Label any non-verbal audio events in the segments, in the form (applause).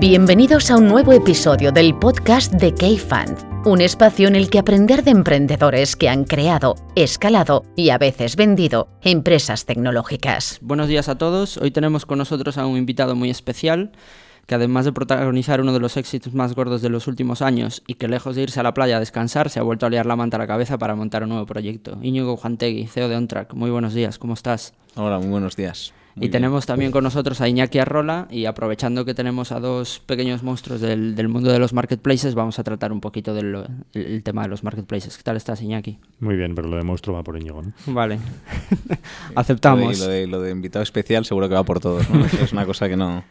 Bienvenidos a un nuevo episodio del podcast de K-Fund, un espacio en el que aprender de emprendedores que han creado, escalado y a veces vendido empresas tecnológicas. Buenos días a todos. Hoy tenemos con nosotros a un invitado muy especial que además de protagonizar uno de los éxitos más gordos de los últimos años y que lejos de irse a la playa a descansar, se ha vuelto a liar la manta a la cabeza para montar un nuevo proyecto. Íñigo Juantegui, CEO de OnTrack. Muy buenos días, ¿cómo estás? Hola, muy buenos días y tenemos también con nosotros a Iñaki Arrola y aprovechando que tenemos a dos pequeños monstruos del, del mundo de los marketplaces, vamos a tratar un poquito del el tema de los marketplaces. ¿Qué tal estás, Iñaki? Muy bien, pero lo de monstruo va por Íñigo, ¿no? Vale. (laughs) Aceptamos. Lo de, lo de, invitado especial seguro que va por todos, ¿no? es una cosa que no...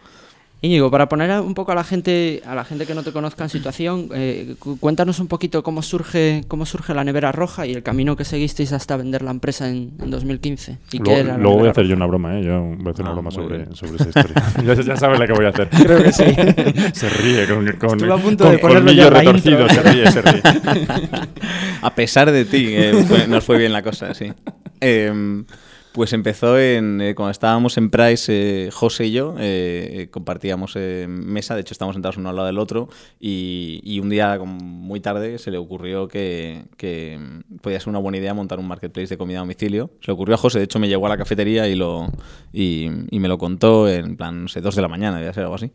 Íñigo, para poner un poco a la gente, a la gente que no te conozca en situación, eh, cuéntanos un poquito cómo surge, cómo surge la nevera roja y el camino que seguisteis hasta vender la empresa en, 2015. ¿Y luego, luego voy a hacer yo una broma, ¿eh? Yo voy a hacer una ah, broma sobre, sobre, esa historia. (laughs) ya, ya, sabes la que voy a hacer. Creo que sí. (laughs) se ríe con, con, a punto de colmillo retorcido, se ríe, se ríe. (laughs) a pesar de ti, eh, nos fue bien la cosa, sí. Eh, pues empezó en eh, cuando estábamos en Price, eh, José y yo eh, compartíamos mesa, de hecho estábamos sentados uno al lado del otro y, un día muy tarde se le ocurrió que, podía ser una buena idea montar un marketplace de comida a domicilio. Se le ocurrió a José, de hecho me llegó a la cafetería y, lo, y, me lo contó en plan, no sé, dos de la mañana, debía ser algo así.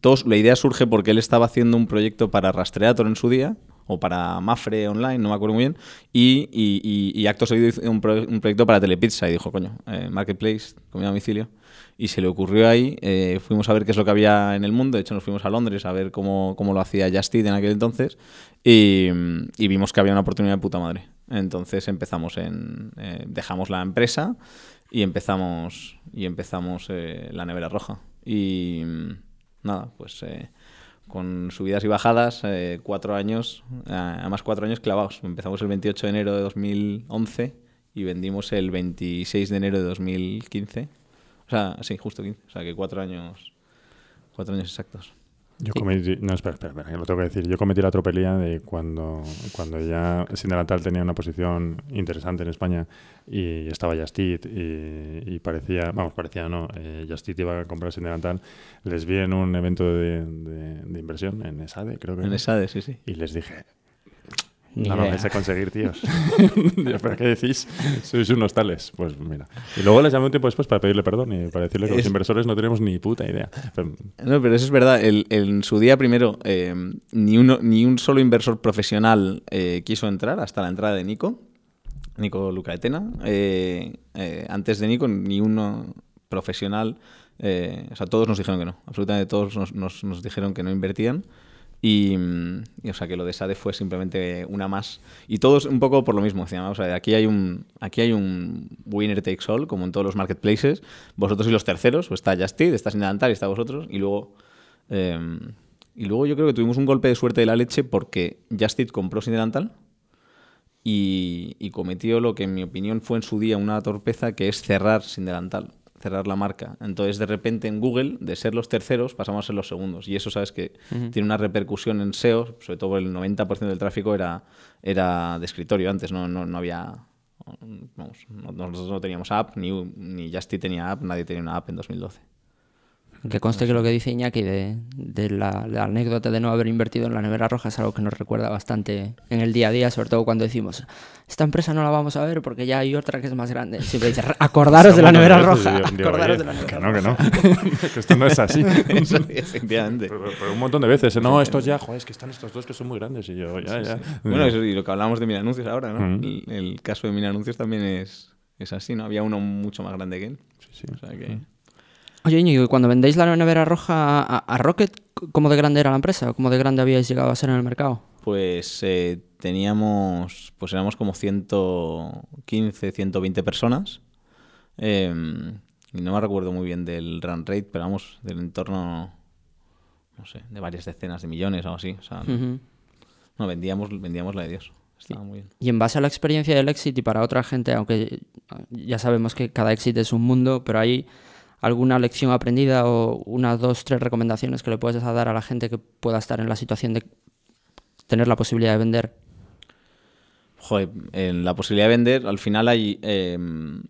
Todos, la idea surge porque él estaba haciendo un proyecto para Rastreator en su día, o para Mafre Online, no me acuerdo muy bien, y, y, y, acto seguido hizo un, proyecto para Telepizza y dijo, coño, eh, Marketplace, comida a domicilio. Y se le ocurrió ahí, eh, fuimos a ver qué es lo que había en el mundo, de hecho nos fuimos a Londres a ver cómo, cómo lo hacía Just en aquel entonces, y, vimos que había una oportunidad de puta madre. Entonces empezamos en... Eh, dejamos la empresa y empezamos, y empezamos la nevera roja. Y nada, pues con subidas y bajadas, eh, cuatro años, eh, además cuatro años clavados. Empezamos el 28 de enero de 2011 y vendimos el 26 de enero de 2015. O sea, sí, justo 15. O sea, que cuatro años, cuatro años exactos. Yo cometí, no, espera, espera, espera, lo tengo que decir. Yo cometí la tropelía de cuando, cuando ya Sindelantal tenía una posición interesante en España y estaba Justit y, parecía, vamos, parecía no, eh, Justit iba a comprar Sindelantal. Les vi en un evento de, de, de inversión en ESADE, creo que. En ESADE, sí, sí. Y les dije, no lo vais a conseguir, tíos. (laughs) (laughs) ¿Pero qué decís? Sois unos tales. Pues mira. Y luego les llamé un tiempo después para pedirle perdón y para decirle que los inversores no tenemos ni puta idea. No, pero eso es verdad. en su día, primero, eh, ni, uno, ni un solo inversor profesional eh, quiso entrar hasta la entrada de Nico. Nico Lucaetena. Eh, antes de Nico, ni uno profesional. o sea, todos nos dijeron que no. Absolutamente todos nos, nos dijeron que no invertían. Y, o sea que lo de SADE fue simplemente una más. Y todos un poco por lo mismo. O sea, aquí hay un aquí hay un winner takes all, como en todos los marketplaces. Vosotros y los terceros, o está Justit, está Sindelantal y está vosotros. Y luego, em, y luego yo creo que tuvimos un golpe de suerte de la leche porque Justit compró Sindelantal y, y cometió lo que en mi opinión fue en su día una torpeza que es cerrar Sindelantal cerrar la marca. Entonces, de repente en Google, de ser los terceros, pasamos a ser los segundos. Y eso, sabes que tiene una repercusión en SEO, sobre todo el 90% del tráfico era, era de escritorio antes, no, no, no había... Vamos, nosotros no teníamos app, ni, ni Justy tenía app, nadie tenía una app en 2012. Que conste que lo que dice Iñaki de, de la, anécdota de no haber invertido en la nevera roja es algo que nos recuerda bastante en el día a día, sobre todo cuando decimos, esta empresa no la vamos a ver porque ya hay otra que es más grande. Siempre dice, acordaros de la nevera roja. acordaros de la nevera que no, que no. (laughs) que esto no es así. (laughs) efectivamente. Pero, un montón de veces, ¿eh? no, estos ya, joder, es que están estos dos que son muy grandes. Y yo, ya, ya. Bueno, y lo que hablamos de Mil Anuncios ahora, ¿no? el, caso de Mil Anuncios también es, es así, ¿no? Había uno mucho más grande que él. Sí, sí. O sea que... Oye, Íñigo, cuando vendéis la nevera roja a, Rocket, ¿cómo de grande era la empresa? ¿Cómo de grande habíais llegado a ser en el mercado? Pues eh, teníamos, pues éramos como 115, 120 personas. Em, y no me recuerdo muy bien del run rate, pero vamos, del entorno, no sé, de varias decenas de millones o así. O sea, no, vendíamos, vendíamos la de Dios. Estaba muy bien. Y en base a la experiencia del exit y para otra gente, aunque ya sabemos que cada exit es un mundo, pero hay alguna lección aprendida o unas dos, tres recomendaciones que le puedes dar a la gente que pueda estar en la situación de tener la posibilidad de vender? Joder, en la posibilidad de vender, al final hay... Em,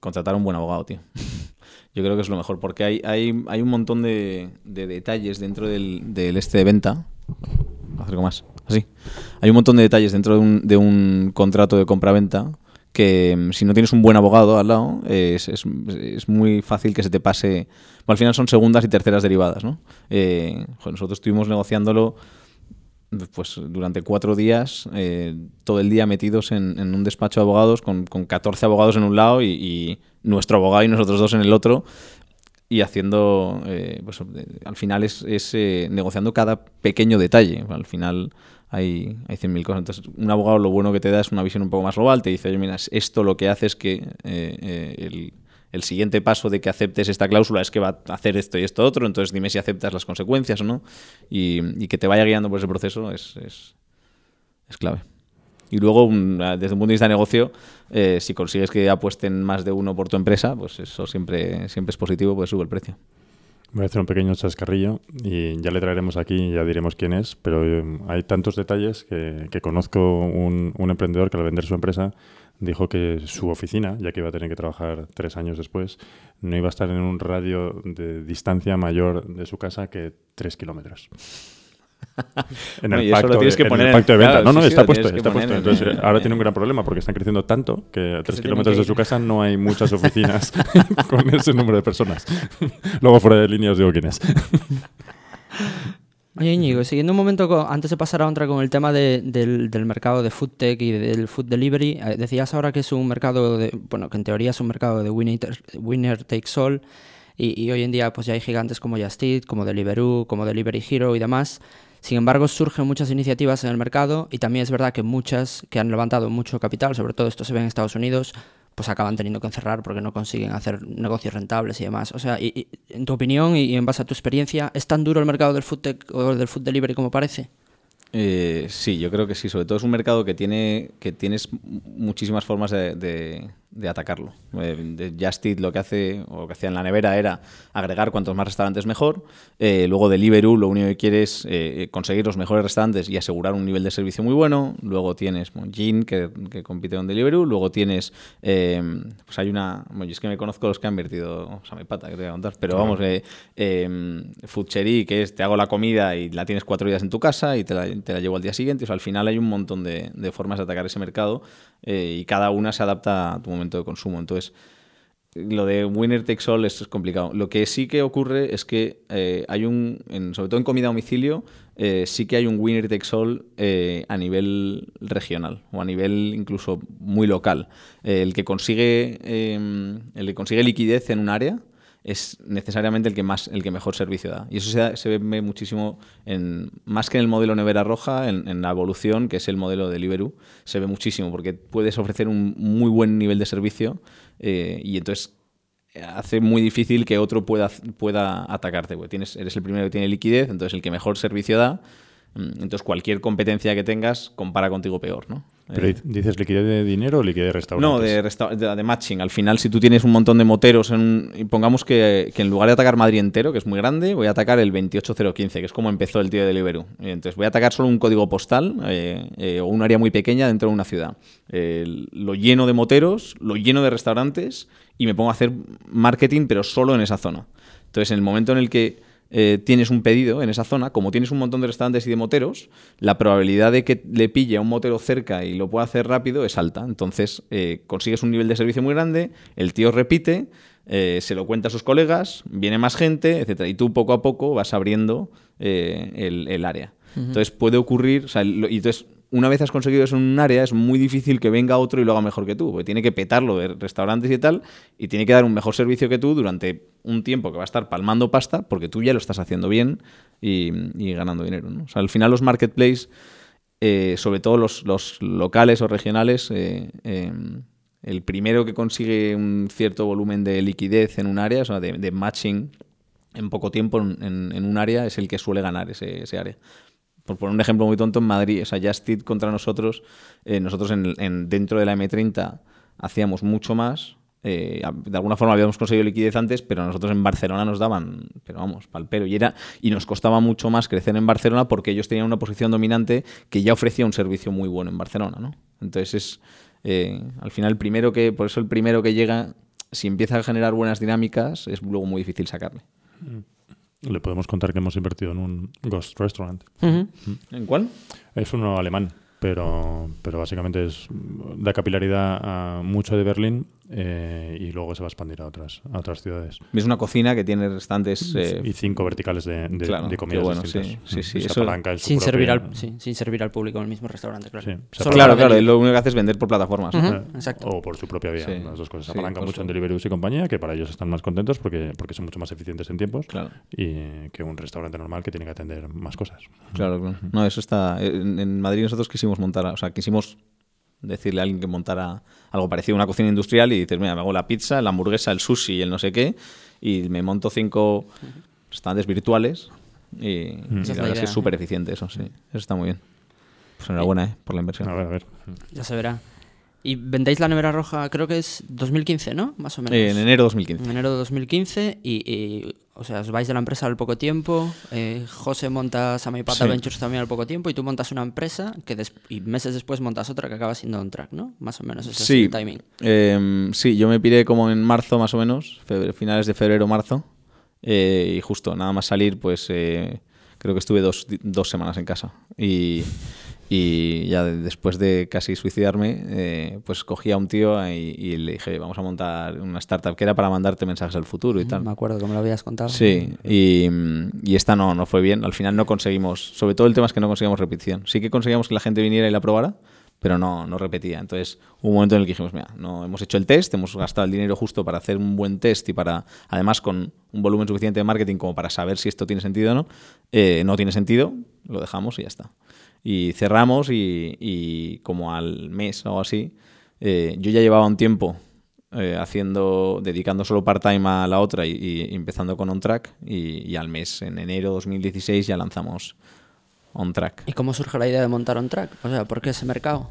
contratar a un buen abogado, tío. (laughs) Yo creo que es lo mejor, porque hay, hay, hay un montón de, detalles dentro del, este de venta. Acerco más. Así. Hay un montón de detalles dentro de un, de un contrato de compra-venta que mm, si no tienes un buen abogado al lado, es, es, muy fácil que se te pase. al final son segundas y terceras derivadas, ¿no? Eh, nosotros estuvimos negociándolo pues durante cuatro días, eh, todo el día metidos en, un despacho de abogados con, con 14 abogados en un lado y, nuestro abogado y nosotros dos en el otro y haciendo, eh, pues al final es negociando cada pequeño detalle. Al final hay, hay 100.000 cosas. Entonces, un abogado lo bueno que te da es una visión un poco más global. Te dice, oye, mira, esto lo que hace es que eh, eh, el, siguiente paso de que aceptes esta cláusula es que va a hacer esto y esto otro, entonces dime si aceptas las consecuencias o no. Y, y que te vaya guiando por ese proceso es, es, es clave. Y luego, desde un punto de vista de negocio, eh, si consigues que apuesten más de uno por tu empresa, pues eso siempre, siempre es positivo, pues sube el precio. Voy a hacer un pequeño chascarrillo y ya le traeremos aquí y ya diremos quién es, pero eh, hay tantos detalles que, conozco un, un, emprendedor que al vender su empresa dijo que su oficina, ya que iba a tener que trabajar tres años después, no iba a estar en un radio de distancia mayor de su casa que tres kilómetros. (laughs) en el, pacto, de, venta. no, no, está puesto. Está puesto. Entonces, ahora tiene un gran problema porque están creciendo tanto que a tres kilómetros de su casa no hay muchas (laughs) oficinas (laughs) con ese número de personas. Luego, fuera de línea, os digo quién es. Oye, Íñigo, siguiendo un momento, antes de pasar a otra con el tema del, mercado de food tech y del food delivery, eh, decías ahora que es un mercado, de, bueno, que en teoría es un mercado de winner, winner takes all, y, y, hoy en día pues ya hay gigantes como Just Eat, como Deliveroo, como Delivery Hero y demás. Sin embargo, surgen muchas iniciativas en el mercado y también es verdad que muchas que han levantado mucho capital, sobre todo esto se ve en Estados Unidos, pues acaban teniendo que cerrar porque no consiguen hacer negocios rentables y demás. O sea, y, en tu opinión y, en base a tu experiencia, ¿es tan duro el mercado del food tech o del food delivery como parece? Eh, sí, yo creo que sí. Sobre todo es un mercado que tiene que tienes muchísimas formas de, de atacarlo. Eh, de Just Eat lo que hace, o que hacía en la nevera, era agregar cuantos más restaurantes mejor. Eh, luego Deliveroo lo único que quiere es eh, conseguir los mejores restaurantes y asegurar un nivel de servicio muy bueno. Luego tienes Gin, que, que, compite con Deliveroo. Luego tienes, pues hay una, bueno, es que me conozco los que han invertido, o sea, me pata que te voy a contar, pero vamos, eh, Foodchery, que es te hago la comida y la tienes cuatro días en tu casa y te la, te la llevo al día siguiente. O sea, al final hay un montón de, de formas de atacar ese mercado y cada una se adapta a tu momento de consumo. Entonces, lo de winner takes all es, complicado. Lo que sí que ocurre es que eh, hay un, sobre todo en comida a domicilio, eh, sí que hay un winner takes all eh, a nivel regional o a nivel incluso muy local. el que consigue el que consigue liquidez en un área es necesariamente el que más el que mejor servicio da. Y eso se, se ve muchísimo en más que en el modelo nevera roja en, la evolución que es el modelo de Deliveroo se ve muchísimo porque puedes ofrecer un muy buen nivel de servicio eh, y entonces hace muy difícil que otro pueda pueda atacarte tienes eres el primero que tiene liquidez entonces el que mejor servicio da mm, entonces cualquier competencia que tengas compara contigo peor no ¿Pero eh, dices liquidez de dinero o liquidez de restaurantes? No, de, de, matching. Al final, si tú tienes un montón de moteros, en, y pongamos que, que, en lugar de atacar Madrid entero, que es muy grande, voy a atacar el 28015, que es como empezó el tío de Deliveroo. Entonces voy a atacar solo un código postal eh, eh, o un área muy pequeña dentro de una ciudad. lo lleno de moteros, lo lleno de restaurantes y me pongo a hacer marketing, pero solo en esa zona. Entonces, en el momento en el que eh, tienes un pedido en esa zona, como tienes un montón de restaurantes y de moteros, la probabilidad de que le pille a un motero cerca y lo pueda hacer rápido es alta. Entonces eh, consigues un nivel de servicio muy grande, el tío repite, eh, se lo cuenta a sus colegas, viene más gente, etcétera, y tú poco a poco vas abriendo el, área. Entonces puede ocurrir, y entonces una vez has conseguido eso en un área, es muy difícil que venga otro y lo haga mejor que tú, porque tiene que petarlo de restaurantes y tal, y tiene que dar un mejor servicio que tú durante un tiempo que va a estar palmando pasta, porque tú ya lo estás haciendo bien y, ganando dinero. O sea, al final los marketplaces, eh, sobre todo los, locales o regionales, eh, em, el primero que consigue un cierto volumen de liquidez en un área, o sea, de, matching en poco tiempo en, un área, es el que suele ganar ese, ese área por poner un ejemplo muy tonto, en Madrid, o sea, Justit contra nosotros, eh, nosotros en, dentro de la M30 hacíamos mucho más eh, de alguna forma habíamos conseguido liquidez antes, pero nosotros en Barcelona nos daban, pero vamos, palpero. Y, era, y nos costaba mucho más crecer en Barcelona porque ellos tenían una posición dominante que ya ofrecía un servicio muy bueno en Barcelona, ¿no? Entonces es, eh, al final, el primero que, por eso el primero que llega, si empieza a generar buenas dinámicas, es luego muy difícil sacarle. Le podemos contar que hemos invertido en un Ghost Restaurant. ¿En cuál? Es uno alemán, pero, pero básicamente es da capilaridad a mucho de Berlín eh, y luego se va a expandir a otras, a otras ciudades. Es una cocina que tiene restantes... eh, y cinco verticales de, de, claro, de comidas bueno, distintas. sí, sí, sí, se eso- apalanca en su Sin, servir al, sí, sin servir al público en el mismo restaurante, claro. Solo claro, claro, lo único que hace es vender por plataformas. Eh, exacto. O por su propia vía. Sí, Las dos cosas. Se por mucho en Deliveroo y compañía, que para ellos están más contentos porque, porque son mucho más eficientes en tiempos Claro. y que un restaurante normal que tiene que atender más cosas. Claro, claro. No, eso está. En, en Madrid nosotros quisimos montar, o sea, quisimos decirle a alguien que montara algo parecido a una cocina industrial y dices, mira, me hago la pizza, la hamburguesa, el sushi y el no sé qué, y me monto cinco restaurantes virtuales y, la verdad es que es súper eficiente eso, sí. Eso está muy bien. Pues enhorabuena, eh, por la inversión. A ver, a ver. Ya se verá. Y vendéis la nevera roja, creo que es 2015, ¿no? Más o menos. Eh, en enero de 2015. En enero de 2015 y, y, o sea, os vais de la empresa al poco tiempo, eh, José monta Samaipata Sí. Ventures también al poco tiempo y tú montas una empresa que y meses después montas otra que acaba siendo on track, ¿no? Más o menos ese es el timing. Eh, sí, yo me piré como en marzo más o menos, finales de febrero, marzo. eh, y justo, nada más salir, pues eh, creo que estuve dos, dos semanas en casa. Y, y ya de- después de casi suicidarme, eh, pues cogí a un tío y, y le dije, vamos a montar una startup que era para mandarte mensajes al futuro y tal. Me acuerdo que me lo habías contado. Sí, y, y esta no, no fue bien. Al final no conseguimos, sobre todo el tema es que no conseguíamos repetición. Sí que conseguíamos que la gente viniera y la probara, pero no, no repetía. Entonces hubo un momento en el que dijimos, mira, no, hemos hecho el test, hemos gastado el dinero justo para hacer un buen test y para, además con un volumen suficiente de marketing como para saber si esto tiene sentido o no. Eh, no tiene sentido, lo dejamos y ya está. Y cerramos y, y como al mes o así, eh, yo ya llevaba un tiempo eh, haciendo, dedicando solo part-time a la otra y, y empezando con On Track y, y al mes, en enero 2016, ya lanzamos On Track. ¿Y cómo surge la idea de montar on track? O sea, ¿por qué ese mercado?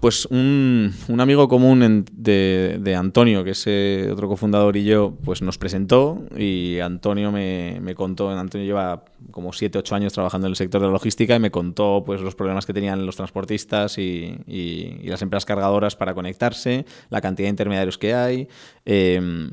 Pues un, amigo común de, Antonio, que es eh, otro cofundador y yo, pues nos presentó y Antonio me, me contó, Antonio lleva como 7, 8 años trabajando en el sector de la logística y me contó pues los problemas que tenían los transportistas y las empresas cargadoras para conectarse, la cantidad de intermediarios que hay. em,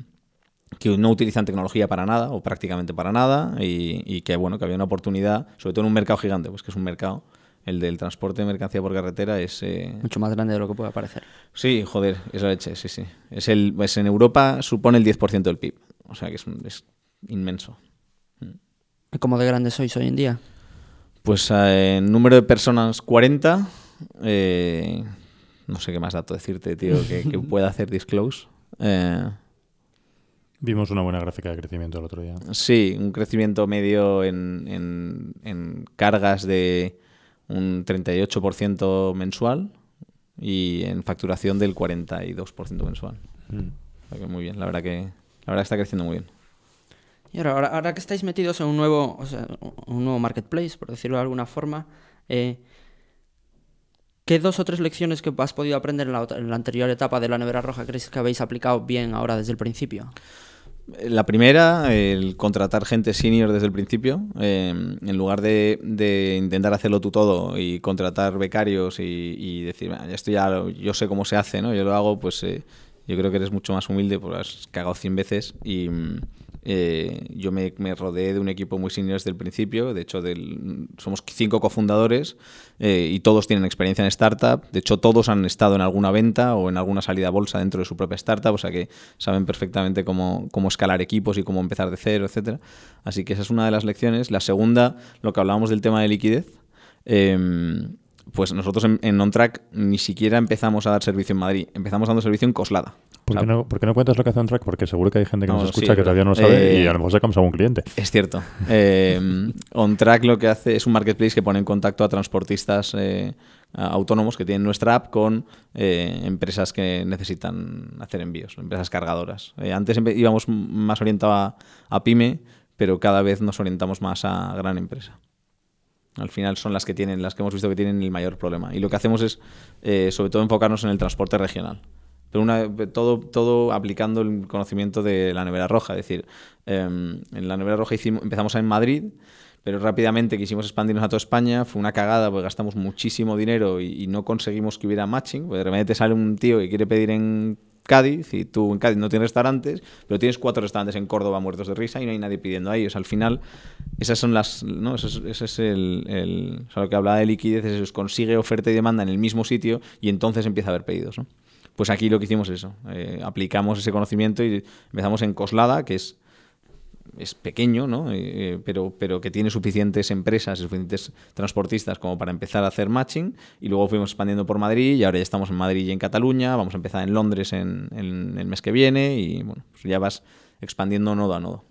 que no utilizan tecnología para nada o prácticamente para nada y, y que bueno que había una oportunidad sobre todo en un mercado gigante pues que es un mercado el del transporte de mercancía por carretera es eh, Mucho más grande de lo que puede parecer. Sí, joder, es la leche, sí, sí. Es el, pues en Europa supone el 10% del PIB. O sea que es, un- es inmenso. ¿Y cómo de grandes sois hoy en día? Pues eh, en número de personas 40. eh, no sé qué más dato decirte, tío, que, que (laughs) pueda hacer disclose. Eh, Vimos una buena gráfica de crecimiento el otro día. sí, un crecimiento medio en, en- en cargas de un 38% mensual y en facturación del 42% mensual. Mm. O sea que muy bien, la verdad que, la verdad que está creciendo muy bien. Y ahora, ahora, ahora que estáis metidos en un nuevo, o sea, un nuevo marketplace, por decirlo de alguna forma, eh, ¿qué dos o tres lecciones que has podido aprender en la, en la anterior etapa de la nevera roja creéis que habéis aplicado bien ahora desde el principio? La primera, el contratar gente senior desde el principio, eh, en lugar de, intentar hacerlo tú todo y contratar becarios y, y decir, "Bueno, esto ya yo sé cómo se hace, ¿no? Yo lo hago, pues eh, yo creo que eres mucho más humilde, porque has cagado 100 veces y eh, yo me, me rodeé de un equipo muy senior desde el principio, de hecho del- somos cinco cofundadores eh, y todos tienen experiencia en startup, de hecho todos han estado en alguna venta o en alguna salida a bolsa dentro de su propia startup, o sea que saben perfectamente cómo, cómo escalar equipos y cómo empezar de cero, etcétera. Así que esa es una de las lecciones. La segunda, lo que hablábamos del tema de liquidez. em, pues nosotros en, en OnTrack ni siquiera empezamos a dar servicio en Madrid, empezamos dando servicio en Coslada. ¿Por, qué sea, no, por qué no cuentas lo que hace un track? Porque seguro que hay gente que No, nos escucha es que todavía no lo sabe Eh, y a lo mejor sacamos a algún cliente. Es cierto. Eh, OnTrack lo que hace es un marketplace que pone en contacto a transportistas eh, a- autónomos que tienen nuestra app con eh, empresas que necesitan hacer envíos, empresas cargadoras. Eh, antes íbamos más orientado a, a pyme, pero cada vez nos orientamos más a gran empresa. Al final son las que tienen, las que hemos visto que tienen el mayor problema. Y lo que hacemos es, eh, sobre todo, enfocarnos en el transporte regional. Pero una, todo, todo aplicando el conocimiento de la nevera roja. Es decir, em, en la nevera roja hicimos, empezamos en Madrid, pero rápidamente quisimos expandirnos a toda España. Fue una cagada porque gastamos muchísimo dinero y, y no conseguimos que hubiera matching. Porque de repente te sale un tío que quiere pedir en Cádiz y tú en Cádiz no tienes restaurantes, pero tienes cuatro restaurantes en Córdoba muertos de risa y no hay nadie pidiendo a ellos. Al final, esas son las. ¿no? Es, ese es el. el o sea, lo que hablaba de liquidez, es eso, consigue oferta y demanda en el mismo sitio y entonces empieza a haber pedidos. ¿no? Pues aquí lo que hicimos es eso. eh, aplicamos ese conocimiento y empezamos en Coslada, que es es pequeño, ¿no? Eh, pero, pero que tiene suficientes empresas, suficientes transportistas como para empezar a hacer matching. Y luego fuimos expandiendo por Madrid y ahora ya estamos en Madrid y en Cataluña. Vamos a empezar en Londres en, en el mes que viene y bueno, pues ya vas expandiendo nodo a nodo.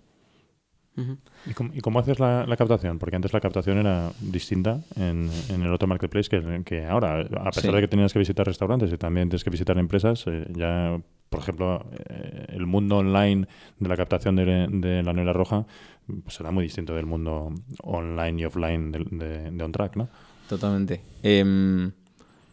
¿Y cómo, y cómo haces la, la captación? Porque antes la captación era distinta en, en el otro marketplace que, que ahora. A pesar Sí. de que tenías que visitar restaurantes y también tienes que visitar empresas, eh, ya, por ejemplo, eh, el mundo online de la captación de, de la nevera roja pues, será muy distinto del mundo online y offline de, de, de OnTrack, ¿no? Totalmente. Em,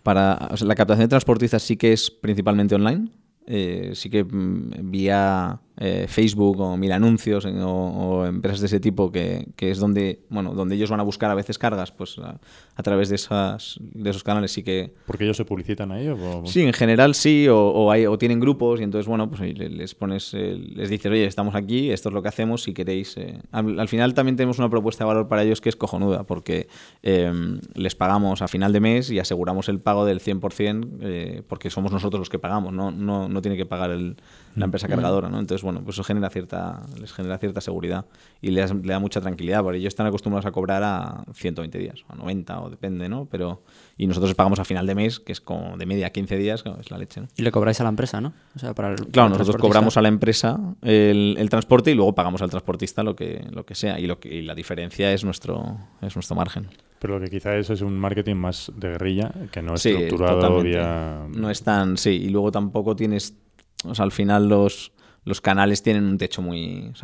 para, o sea, la captación de transportistas sí que es principalmente online. Eh, sí que mm, vía eh, Facebook o mil anuncios o, o empresas de ese tipo que, que es donde bueno donde ellos van a buscar a veces cargas pues a, a través de esas de esos canales sí que Porque ellos se publicitan ahí. ¿o? Sí, en general sí, o, o hay, o tienen grupos y entonces, bueno, pues les pones, eh, les dices, oye, estamos aquí, esto es lo que hacemos, si queréis. eh". Al, al final también tenemos una propuesta de valor para ellos que es cojonuda, porque eh, les pagamos a final de mes y aseguramos el pago del 100%, eh, porque somos nosotros los que pagamos, no, no, no tiene que pagar el- la empresa cargadora, ¿no? Entonces, bueno, pues eso genera cierta, les genera cierta seguridad y les, le da mucha tranquilidad, porque ellos están acostumbrados a cobrar a 120 días, o a 90, o depende, ¿no? Pero, y nosotros les pagamos a final de mes, que es como de media 15 días, es la leche, ¿no? Y le cobráis a la empresa, ¿no? O sea, para el, para Claro, el nosotros cobramos a la empresa el, el transporte y luego pagamos al transportista lo que, lo que sea. Y, lo que, y la diferencia es nuestro, es nuestro margen. Pero lo que quizá es es un marketing más de guerrilla, que no Sí, estructurado totalmente. vía... No es tan. Sí, y luego tampoco tienes. O sea, al final los, los canales tienen un techo muy. O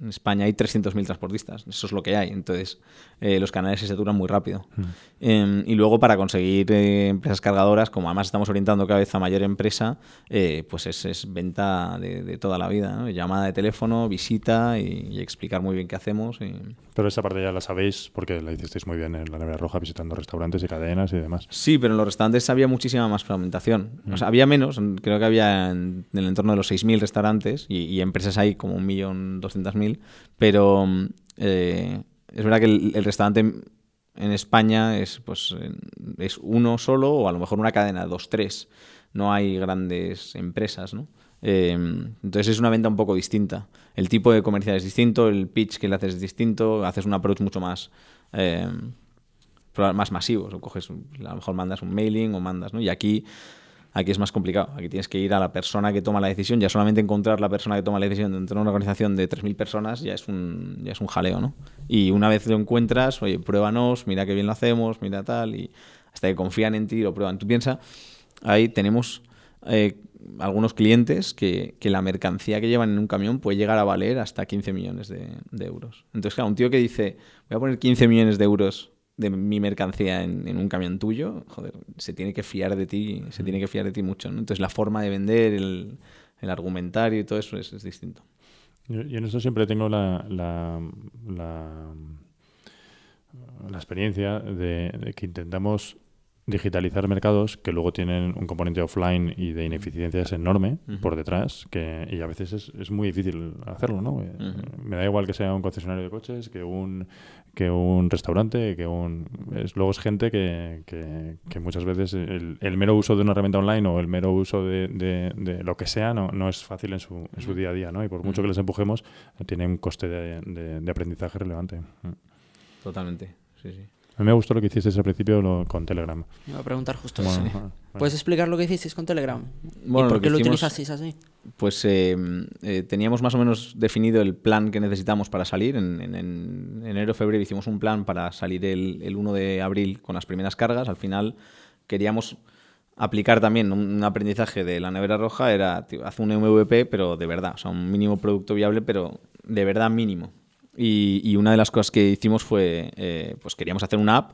en España hay 300.000 transportistas, eso es lo que hay. Entonces, eh, los canales se saturan muy rápido. Eh, y luego, para conseguir eh, empresas cargadoras, como además estamos orientando cada vez a mayor empresa, eh, pues es, es venta de, de toda la vida. ¿no? Llamada de teléfono, visita y, y explicar muy bien qué hacemos. y- Pero esa parte ya la sabéis porque la hicisteis muy bien en la nevera roja visitando restaurantes y cadenas y demás. Sí, pero en los restaurantes había muchísima más fragmentación. O sea, había menos, en- creo que había en, en el entorno de los 6.000 restaurantes y, y empresas hay como 1.200.000, pero mm, eh, es verdad que el, restaurante en- España es, pues, es uno solo o a lo mejor una cadena, dos, tres. No hay grandes empresas, ¿no? Eh, entonces es una venta un poco distinta. El tipo de comercial es distinto, el pitch que le haces es distinto, haces un approach mucho más... eh, más masivos. O coges, a lo mejor mandas un mailing o mandas, ¿no? Y aquí, aquí es más complicado. Aquí tienes que ir a la persona que toma la decisión. Ya solamente encontrar la persona que toma la decisión dentro de una organización de 3.000 personas ya es un, ya es un jaleo, ¿no? Y una vez lo encuentras, oye, pruébanos, mira qué bien lo hacemos, mira tal, y hasta que confían en ti lo prueban. Tú piensas, ahí tenemos eh, algunos clientes que, que la mercancía que llevan en un camión puede llegar a valer hasta 15 millones de, de euros. Entonces, claro, un tío que dice, voy a poner 15 millones de euros de mi mercancía en, en un camión tuyo, joder, se tiene que fiar de ti, se tiene que fiar de ti mucho. ¿no? Entonces, la forma de vender, el, el argumentario y todo eso es, es distinto. Yo, yo en eso siempre tengo la, la, la, la experiencia de, de que intentamos digitalizar mercados que luego tienen un componente offline y de ineficiencias enorme por detrás que y a veces es, es muy difícil hacerlo ¿no? Eh, me da igual que sea un concesionario de coches que un que un restaurante que un es, luego es gente que, que, que muchas veces el, el mero uso de una herramienta online o el mero uso de, de- de lo que sea no, no es fácil en su, en su día a día ¿no? y por mucho que les empujemos tiene un coste de, de- aprendizaje relevante. Totalmente. Sí, sí. A mí me gustó lo que hicisteis al principio lo- con Telegram Me iba a preguntar justo Bueno, eso. bueno. ¿Puedes explicar lo que hicisteis con Telegram? Bueno, ¿Y por lo qué lo hicimos- utilizasteis así? Pues eh, eh, teníamos más o menos definido el plan que necesitamos para salir. En, en- en enero, febrero hicimos un plan para salir el, el 1 de abril con las primeras cargas. Al final queríamos aplicar también un, un aprendizaje de la nevera roja. Era, tío, haz un MVP, pero de verdad. O sea, un mínimo producto viable, pero de verdad mínimo. Y, una de las cosas que hicimos fue, eh, pues queríamos hacer una app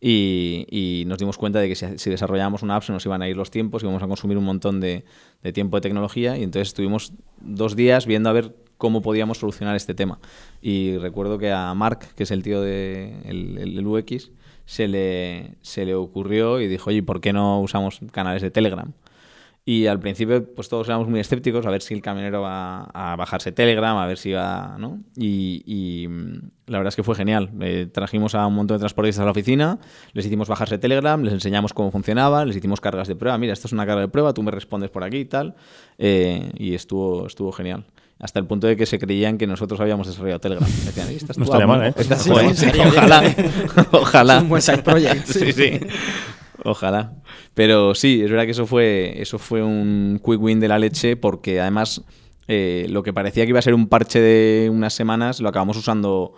y, nos dimos cuenta de que si, si desarrollábamos una app se nos iban a ir los tiempos, íbamos a consumir un montón de, de tiempo de tecnología y entonces estuvimos dos días viendo a ver cómo podíamos solucionar este tema. Y recuerdo que a Mark, que es el tío de el, el- el UX, se le, se le ocurrió y dijo, oye, ¿por qué no usamos canales de Telegram? Y al principio, pues todos éramos muy escépticos a ver si el camionero va a bajarse Telegram, a ver si va, ¿no? Y, y, mm, la verdad es que fue genial. Eh, trajimos a un montón de transportistas a la oficina, les hicimos bajarse Telegram, les enseñamos cómo funcionaba, les hicimos cargas de prueba. Mira, esto es una carga de prueba, tú me respondes por aquí y tal. Eh, y estuvo, estuvo genial. Hasta el punto de que se creían que nosotros habíamos desarrollado Telegram. (laughs) Decían, "Esta No estaría mal, ¿eh? (laughs) Esta- Sí, ojalá. ojalá. (laughs) Es un buen side project. sí, sí. Ojalá. Pero sí, es verdad que eso fue, eso fue un quick win de la leche porque además eh, lo que parecía que iba a ser un parche de unas semanas lo acabamos usando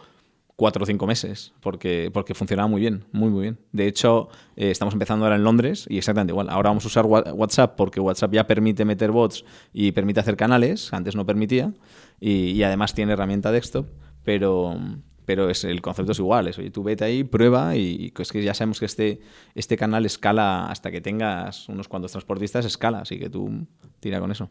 cuatro o cinco meses porque, porque funcionaba muy bien, muy muy bien. De hecho, eh, estamos empezando ahora en Londres y exactamente igual. Ahora vamos a usar Wha- WhatsApp porque WhatsApp ya permite meter bots y permite hacer canales, antes no permitía, y, y además tiene herramienta desktop, pero, pero es, el concepto es igual. Es, oye, tú vete ahí, prueba y es que ya sabemos que este, este canal escala hasta que tengas unos cuantos transportistas, escala, así que tú tira con eso.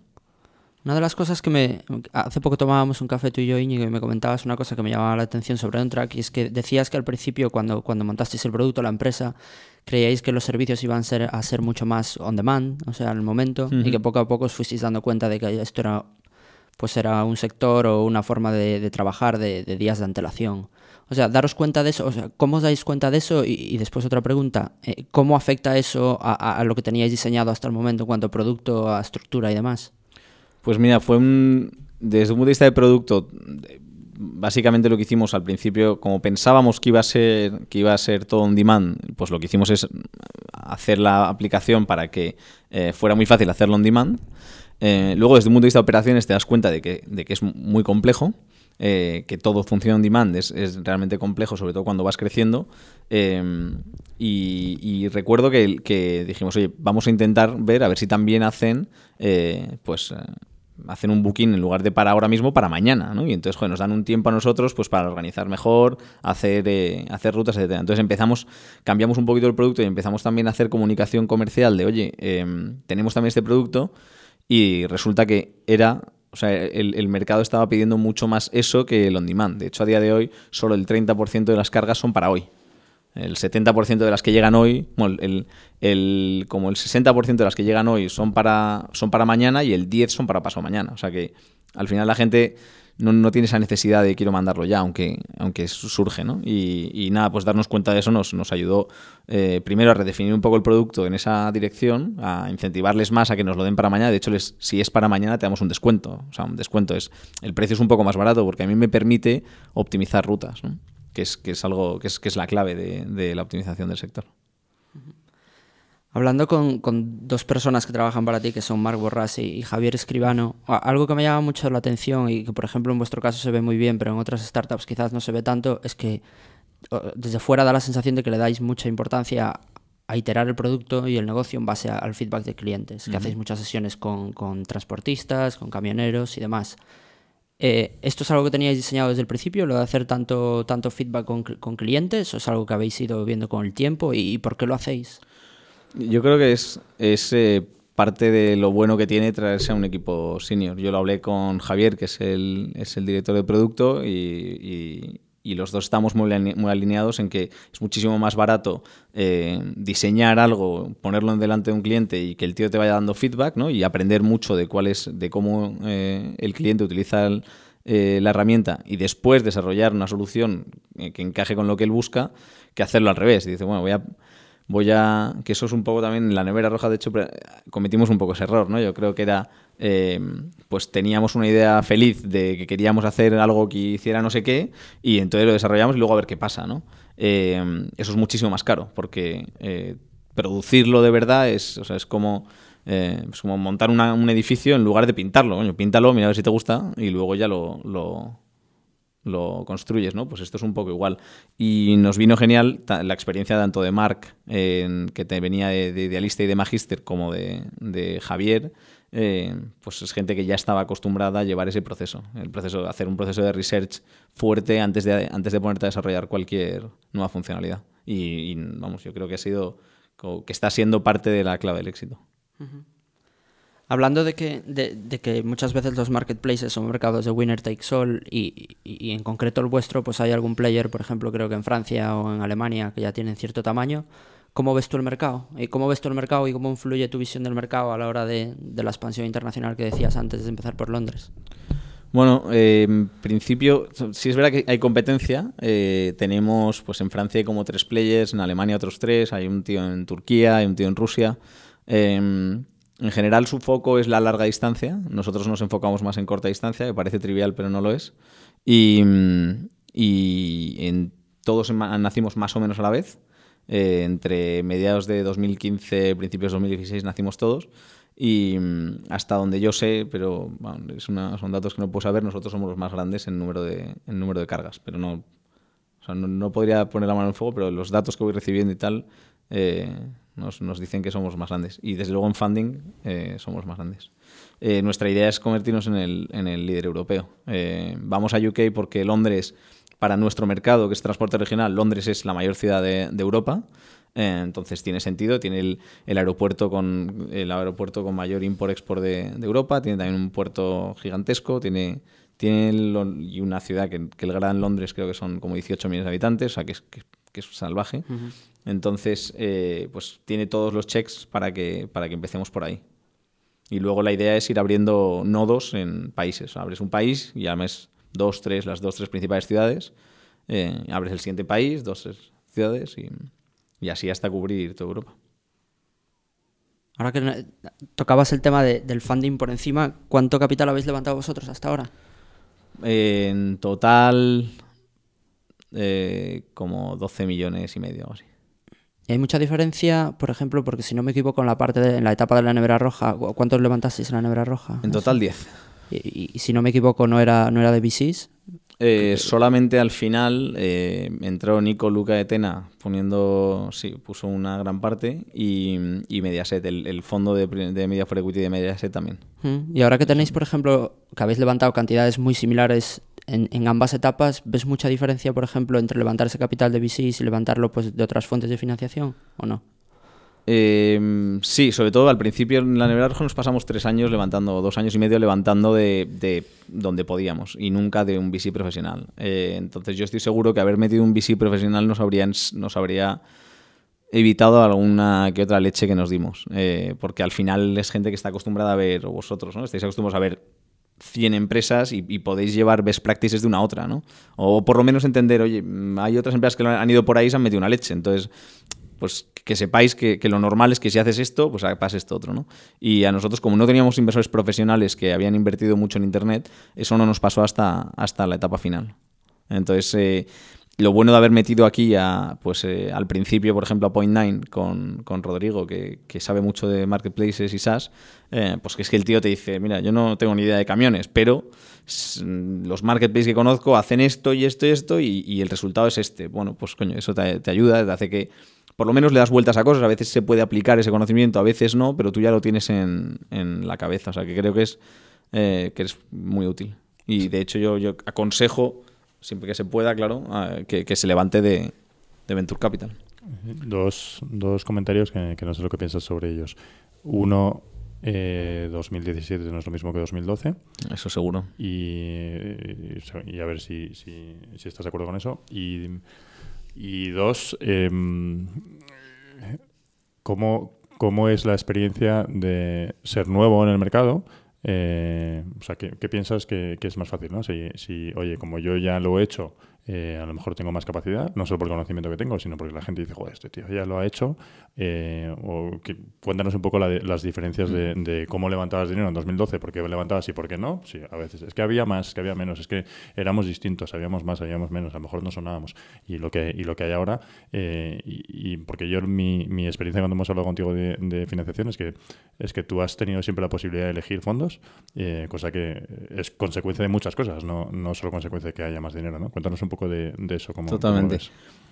Una de las cosas que me... Hace poco tomábamos un café tú y yo, Íñigo, y me comentabas una cosa que me llamaba la atención sobre OnTrack, y es que decías que al principio, cuando, cuando montasteis el producto, la empresa, creíais que los servicios iban a ser, a ser mucho más on demand, o sea, al momento, y que poco a poco os fuisteis dando cuenta de que esto era, pues era un sector o una forma de, trabajar de, días de antelación. O sea, daros cuenta de eso, o sea, ¿cómo os dais cuenta de eso? Y, después otra pregunta, eh, ¿cómo afecta eso a, lo que teníais diseñado hasta el momento en cuanto a producto, a estructura y demás? Pues mira, fue un. Desde un punto de vista de producto, básicamente lo que hicimos al principio, como pensábamos que iba a ser, que iba a ser todo on demand, pues lo que hicimos es hacer la aplicación para que eh, fuera muy fácil hacerlo on demand. Eh, luego, desde un punto de vista de operaciones, te das cuenta de que, de que es muy complejo. eh, que todo funciona on demand es, es realmente complejo, sobre todo cuando vas creciendo. eh, y, recuerdo que, que dijimos, oye, vamos a intentar ver a ver si también hacen, eh, pues, eh, hacen un booking en lugar de para ahora mismo, para mañana, ¿no? Y entonces, nos dan un tiempo a nosotros, pues, para organizar mejor, hacer, eh, hacer rutas, etc. Entonces empezamos, cambiamos un poquito el producto y empezamos también a hacer comunicación comercial de, oye, em, tenemos también este producto y resulta que era o sea, el, el mercado estaba pidiendo mucho más eso que el on demand. De hecho, a día de hoy, solo el 30% de las cargas son para hoy. El 70% de las que llegan hoy, bueno, el, el- como el 60% de las que llegan hoy son para, son para mañana y el 10% son para paso mañana. O sea que al final la gente no, no tiene esa necesidad de quiero mandarlo ya, aunque, aunque surge, ¿no? Y, y nada, pues darnos cuenta de eso nos, nos ayudó eh, primero a redefinir un poco el producto en esa dirección, a incentivarles más a que nos lo den para mañana. De hecho, les, si es para mañana te damos un descuento. O sea, un descuento es, el precio es un poco más barato porque a mí me permite optimizar rutas, ¿no? que es, que es algo que es, que es la clave de, de la optimización del sector. Hablando con, con dos personas que trabajan para ti, que son Marc Borrás y, Javier Escribano, algo que me llama mucho la atención y que, por ejemplo, en vuestro caso se ve muy bien, pero en otras startups quizás no se ve tanto, es que desde fuera da la sensación de que le dais mucha importancia a iterar el producto y el negocio en base a- al feedback de clientes, que hacéis muchas sesiones con, con transportistas, con camioneros y demás. Eh, ¿Esto es algo que teníais diseñado desde el principio, lo de hacer tanto, tanto feedback con, con clientes, o es algo que habéis ido viendo con el tiempo y, y por qué lo hacéis? Yo creo que es, es eh, parte de lo bueno que tiene traerse a un equipo senior. Yo lo hablé con Javier, que es el, es el director de producto, y, y- y los dos estamos muy, muy alineados en que es muchísimo más barato eh, diseñar algo, ponerlo en delante de un cliente y que el tío te vaya dando feedback, ¿no? Y aprender mucho de cuál es, de cómo eh, el cliente utiliza el- eh, la herramienta y después desarrollar una solución eh, que encaje con lo que él busca, que hacerlo al revés. Dice, bueno, voy a voy a. que eso es un poco también en la nevera roja, de hecho, cometimos un poco ese error, ¿no? Yo creo que era. eh, pues teníamos una idea feliz de que queríamos hacer algo que hiciera no sé qué, y entonces lo desarrollamos y luego a ver qué pasa, ¿no? Eh, eso es muchísimo más caro, porque eh, producirlo de verdad es, o sea, es como. es como montar una- un edificio en lugar de pintarlo. Coño, píntalo, mira a ver si te gusta y luego ya lo, lo construyes, ¿no? Pues esto es un poco igual. Y nos vino genial la experiencia tanto de Marc, en- que te venía de, de idealista y de magíster, como de, de Javier, eh, pues es gente que ya estaba acostumbrada a llevar ese proceso, el proceso, hacer un proceso de research fuerte antes de, antes de ponerte a desarrollar cualquier nueva funcionalidad. Y, vamos, yo creo que ha sido, que está siendo parte de la clave del éxito. Hablando de que, de, que muchas veces los marketplaces son mercados de winner takes all y, y, en concreto el vuestro, pues hay algún player, por ejemplo, creo que en Francia o en Alemania, que ya tienen cierto tamaño. ¿Cómo ves tú el mercado? ¿Y cómo ves tú el mercado y cómo influye tu visión del mercado a la hora de, de la expansión internacional que decías antes de empezar por Londres? Bueno, eh, en principio, sí es verdad que hay competencia. Eh, tenemos, pues en Francia como tres players, en Alemania otros tres, hay un tío en Turquía, hay un tío en Rusia. Eh, en general su foco es la larga distancia, nosotros nos enfocamos más en corta distancia, que parece trivial pero no lo es. Y, y en, todos nacimos más o menos a la vez, eh, entre mediados de 2015, principios de 2016 nacimos todos. Y hasta donde yo sé, pero bueno, es una, son datos que no puedo saber, nosotros somos los más grandes en número de, en número de cargas. Pero no, o sea, no, no, podría poner la mano en fuego, pero los datos que voy recibiendo y tal, eh, nos, nos, dicen que somos más grandes. Y desde luego en funding eh, somos más grandes. Eh, nuestra idea es convertirnos en el, en el líder europeo. Eh, vamos a UK porque Londres, para nuestro mercado, que es transporte regional, Londres es la mayor ciudad de, de Europa. entonces tiene sentido, tiene el, el, aeropuerto con el aeropuerto con mayor import-export de, de, Europa, tiene también un puerto gigantesco, tiene, tiene una ciudad que, que, el Gran Londres creo que son como 18 millones de habitantes, o sea que es, que, que es salvaje. Uh -huh. Entonces, eh, pues tiene todos los checks para que, para que empecemos por ahí. Y luego la idea es ir abriendo nodos en países. Abres un país y abres dos, tres, las dos, tres principales ciudades. Eh, abres el siguiente país, dos, tres ciudades y, y, así hasta cubrir toda Europa. Ahora que tocabas el tema de, del funding por encima, ¿cuánto capital habéis levantado vosotros hasta ahora? En total, eh, como 12 millones y medio o así. ¿Y hay mucha diferencia, por ejemplo, porque si no me equivoco, en la parte de en la etapa de la nevera roja, ¿cuántos levantasteis en la nevera roja? En total 10. Y, si no me equivoco, no era, no era de VCs. Eh, solamente al final eh, entró Nico Luca de Tena poniendo, sí, puso una gran parte y, y Mediaset, el, el, fondo de, de Media for Equity de Mediaset también. Mm. Y ahora que tenéis, por ejemplo, que habéis levantado cantidades muy similares en, ambas etapas, ¿ves mucha diferencia, por ejemplo, entre levantar ese capital de VCs y levantarlo pues, de otras fuentes de financiación o no? Eh, sí, sobre todo al principio en la Nevera Roja nos pasamos tres años levantando, dos años y medio levantando de, de donde podíamos y nunca de un VC profesional. Eh, entonces yo estoy seguro que haber metido un VC profesional nos habría, nos habría evitado alguna que otra leche que nos dimos. Eh, porque al final es gente que está acostumbrada a ver, o vosotros, ¿no? Estáis acostumbrados a ver 100 empresas y, podéis llevar best practices de una a otra, ¿no? O por lo menos entender, oye, hay otras empresas que han ido por ahí y se han metido una leche. Entonces, pues que sepáis que, lo normal es que si haces esto, pues pase esto otro, ¿no? Y a nosotros, como no teníamos inversores profesionales que habían invertido mucho en Internet, eso no nos pasó hasta, hasta la etapa final. Entonces, eh, lo bueno de haber metido aquí a, pues, eh, al principio, por ejemplo, a Point9 con, con Rodrigo, que, que, sabe mucho de marketplaces y SaaS, eh, pues que es que el tío te dice, mira, yo no tengo ni idea de camiones, pero los marketplaces que conozco hacen esto y esto y esto y, y el resultado es este. Bueno, pues coño, eso te, te ayuda, te hace que por lo menos le das vueltas a cosas, a veces se puede aplicar ese conocimiento, a veces no, pero tú ya lo tienes en, en la cabeza, o sea que creo que es, eh, que es muy útil. Y de hecho yo, yo aconsejo, siempre que se pueda, claro, que, que, se levante de, de Venture Capital. Dos, dos comentarios que, que, no sé lo que piensas sobre ellos. Uno, eh, 2017 no es lo mismo que 2012. Eso seguro. Y, y a ver si, si, si estás de acuerdo con eso. Y y dos, eh, ¿cómo, ¿cómo, es la experiencia de ser nuevo en el mercado? Eh, o sea, ¿qué, qué piensas que, que, es más fácil? ¿no? Si, si, oye, como yo ya lo he hecho, eh, a lo mejor tengo más capacidad, no solo por el conocimiento que tengo, sino porque la gente dice, joder, este tío ya lo ha hecho. Eh, o que, cuéntanos un poco la de, las diferencias de, de, cómo levantabas dinero en 2012, por qué levantabas y por qué no. Sí, a veces es que había más, es que había menos, es que éramos distintos, sabíamos más, sabíamos menos, a lo mejor no sonábamos. Y lo que, y lo que hay ahora, eh, y, y, porque yo, mi, mi, experiencia cuando hemos hablado contigo de, de, financiación es que, es que tú has tenido siempre la posibilidad de elegir fondos, eh, cosa que es consecuencia de muchas cosas, no, no solo consecuencia de que haya más dinero. ¿no? Cuéntanos un poco de, de eso. Como, Totalmente.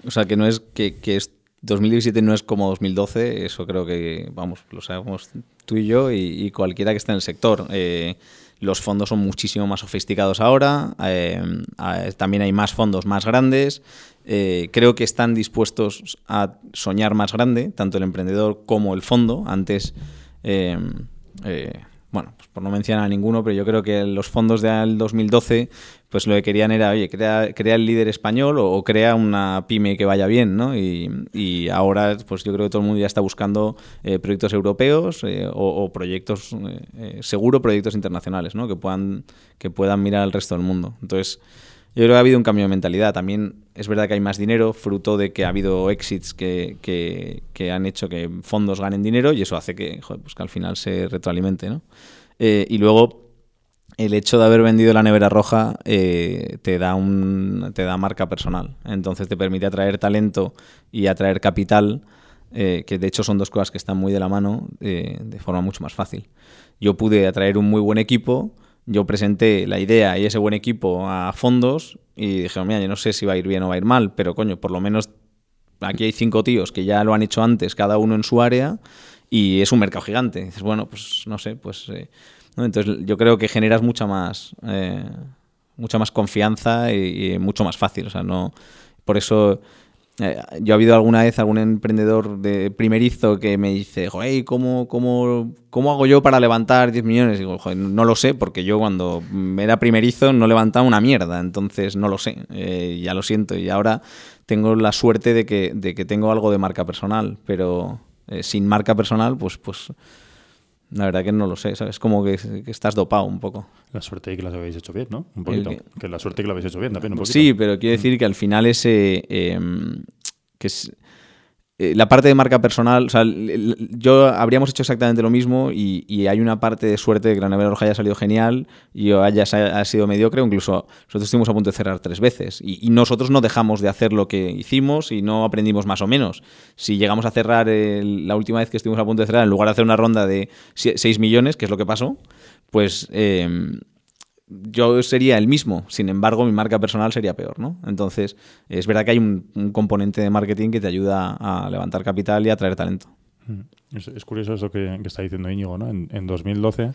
o sea, que no es que, que es 2017 no es como 2012, eso creo que, vamos, lo sabemos tú y yo y, cualquiera que esté en el sector. Eh, los fondos son muchísimo más sofisticados ahora, eh, también hay más fondos más grandes. Eh, creo que están dispuestos a soñar más grande, tanto el emprendedor como el fondo. Antes, bueno, pues por no mencionar a ninguno, pero yo creo que los fondos del 2012, pues lo que querían era, oye, crea, el líder español o, crea una pyme que vaya bien, ¿no? Y, ahora, pues yo creo que todo el mundo ya está buscando eh, proyectos europeos eh, o, proyectos, eh, seguro, proyectos internacionales, ¿no? Que puedan, que puedan mirar al resto del mundo. Entonces, yo creo que ha habido un cambio de mentalidad. También es verdad que hay más dinero, fruto de que ha habido exits que, que, han hecho que fondos ganen dinero y eso hace que, pues que al final se retroalimente. ¿no? Y luego el hecho de haber vendido la nevera roja eh, te, da un, te da marca personal. Entonces te permite atraer talento y atraer capital, eh, que de hecho son dos cosas que están muy de la mano de forma mucho más fácil. Yo pude atraer un muy buen equipo, yo presenté la idea y ese buen equipo a fondos y dijeron, mira, yo no sé si va a ir bien o va a ir mal, pero coño, por lo menos aquí hay cinco tíos que ya lo han hecho antes, cada uno en su área, y es un mercado gigante. dices, bueno, pues no sé, pues... Eh, Entonces yo creo que generas mucha más... Eh, mucha más confianza y, mucho más fácil. O sea, no. Por eso eh, yo ha habido alguna vez algún emprendedor de primerizo que me dice, joder, ¿cómo, cómo, cómo hago yo para levantar 10 millones? Y digo, no lo sé, porque yo cuando era primerizo no levantaba una mierda, entonces no lo sé, eh, ya lo siento. Y ahora tengo la suerte de que, de que tengo algo de marca personal, pero sin marca personal, pues, pues la verdad que no lo sé, ¿sabes? Como que, estás dopado un poco. La suerte y que las habéis hecho bien, ¿no? Un poquito. Que... la suerte y que lo habéis hecho bien también, un poquito. Sí, pero quiero decir que al final ese... Em, que es, eh, la parte de marca personal, o sea, yo habríamos hecho exactamente lo mismo y, hay una parte de suerte de que la nevera roja haya salido genial y haya, haya sido mediocre, incluso nosotros estuvimos a punto de cerrar tres veces y, nosotros no dejamos de hacer lo que hicimos y no aprendimos más o menos. Si llegamos a cerrar la última vez que estuvimos a punto de cerrar, en lugar de hacer una ronda de 6 millones, que es lo que pasó, pues... Eh, yo sería el mismo, sin embargo mi marca personal sería peor, ¿no? Entonces, es verdad que hay un, componente de marketing que te ayuda a levantar capital y a atraer talento. Mm. Es, curioso eso que, está diciendo Íñigo, ¿no? En, 2012,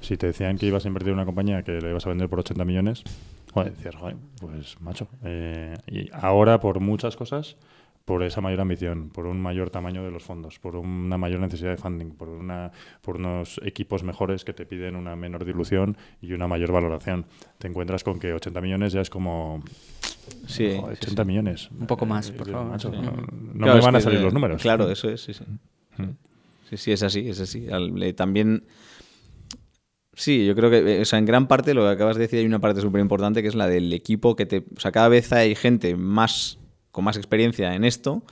si te decían que ibas a invertir en una compañía que le ibas a vender por 80 millones, decías, pues macho. Eh, y ahora, por muchas cosas, por esa mayor ambición, por un mayor tamaño de los fondos, por una mayor necesidad de funding, por, una, por unos equipos mejores que te piden una menor dilución y una mayor valoración. Te encuentras con que 80 millones ya es como... Sí, 80 millones. Un poco más, por favor. no, me van a salir los números. Claro, eso es, sí, sí. Mm. Sí, sí, es así, es así. También... Sí, yo creo que, o sea, en gran parte lo que acabas de decir hay una parte súper importante que es la del equipo que te... O sea, cada vez hay gente más con más experiencia en esto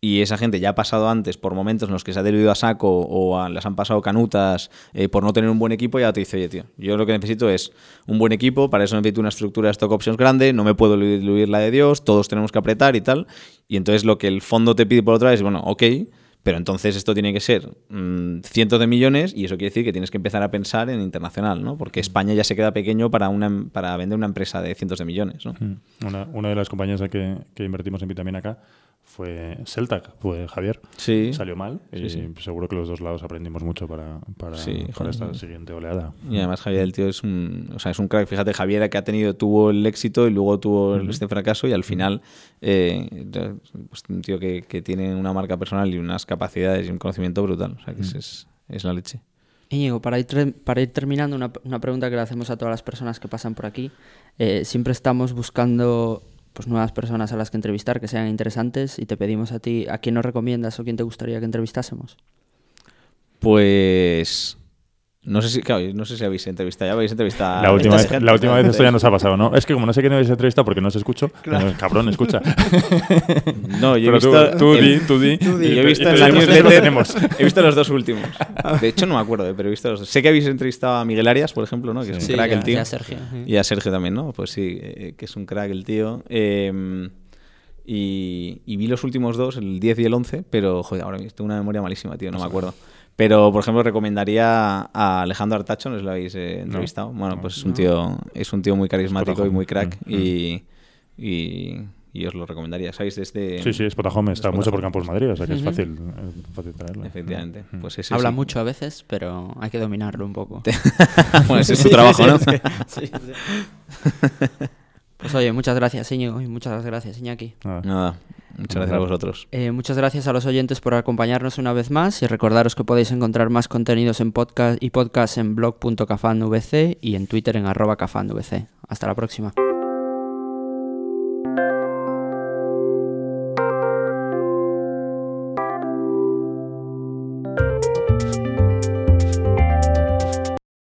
y esa gente ya ha pasado antes por momentos en los que se ha diluido a saco o las han pasado canutas eh, por no tener un buen equipo, ya te dice, oye, tío, yo lo que necesito es un buen equipo, para eso necesito una estructura de stock options grande, no me puedo diluir la de Dios, todos tenemos que apretar y tal. Y entonces lo que el fondo te pide por otra vez es, bueno, ok, pero entonces esto tiene que ser mm, cientos de millones y eso quiere decir que tienes que empezar a pensar en internacional, ¿no? Porque España ya se queda pequeño para, una, para vender una empresa de cientos de millones, ¿no? Mm. Una, una de las compañías que, que invertimos en Vitamina K fue Celtac, fue Javier. Sí. Salió mal y seguro que los dos lados aprendimos mucho para, para, esta siguiente oleada. Y además Javier, el tío es un, o sea, es un crack. Fíjate, Javier que ha tenido, tuvo el éxito y luego tuvo este fracaso y al final eh, pues, un tío que, que, tiene una marca personal y unas capacidades y un conocimiento brutal. O sea, que es, es, la leche. Íñigo, para ir, para ir terminando, una, una, pregunta que le hacemos a todas las personas que pasan por aquí. Eh, siempre estamos buscando pues nuevas personas a las que entrevistar que sean interesantes y te pedimos a ti a quién nos recomiendas o quién te gustaría que entrevistásemos. Pues no sé si, no sé si habéis entrevistado, ya habéis entrevistado. La última, vez, la última vez esto ya nos ha pasado, ¿no? Es que como no sé quién habéis entrevistado porque no os escucho, (laughs) cabrón, escucha. (laughs) No, yo he visto. Tú, di, tú di. Yo he visto en la newsletter. He visto los dos últimos. (laughs) De hecho, no me acuerdo, pero he visto los dos. Sé que habéis entrevistado a Miguel Arias, por ejemplo, ¿no? Que es un crack el tío. Y a Sergio. Y a Sergio también, ¿no? Pues sí, eh, que es un crack el tío. Eh, y, y, vi los últimos dos, el 10 y el 11, pero joder, ahora tengo una memoria malísima, tío, no me acuerdo. Pero, por ejemplo, recomendaría a Alejandro Artacho, ¿no os lo habéis eh, entrevistado? bueno, pues es un tío es un tío muy carismático y muy crack. Mm, y, mm. y, y os lo recomendaría. ¿Sabéis? Desde... Sí, sí, Spotahome está Spotahome. mucho por Campus Madrid, o sea que es fácil, es fácil traerlo. Efectivamente. Mm. Pues ese Habla sí. mucho a veces, pero hay que dominarlo un poco. (laughs) bueno, ese es su trabajo, ¿no? Sí, sí. Pues oye, muchas gracias, Íñigo, y muchas gracias, Iñaki. Nada. Nada, muchas gracias a vosotros. Eh, muchas gracias a los oyentes por acompañarnos una vez más y recordaros que podéis encontrar más contenidos en podcast y podcast en blog.cafanvc y en Twitter en arroba cafanvc. Hasta la próxima.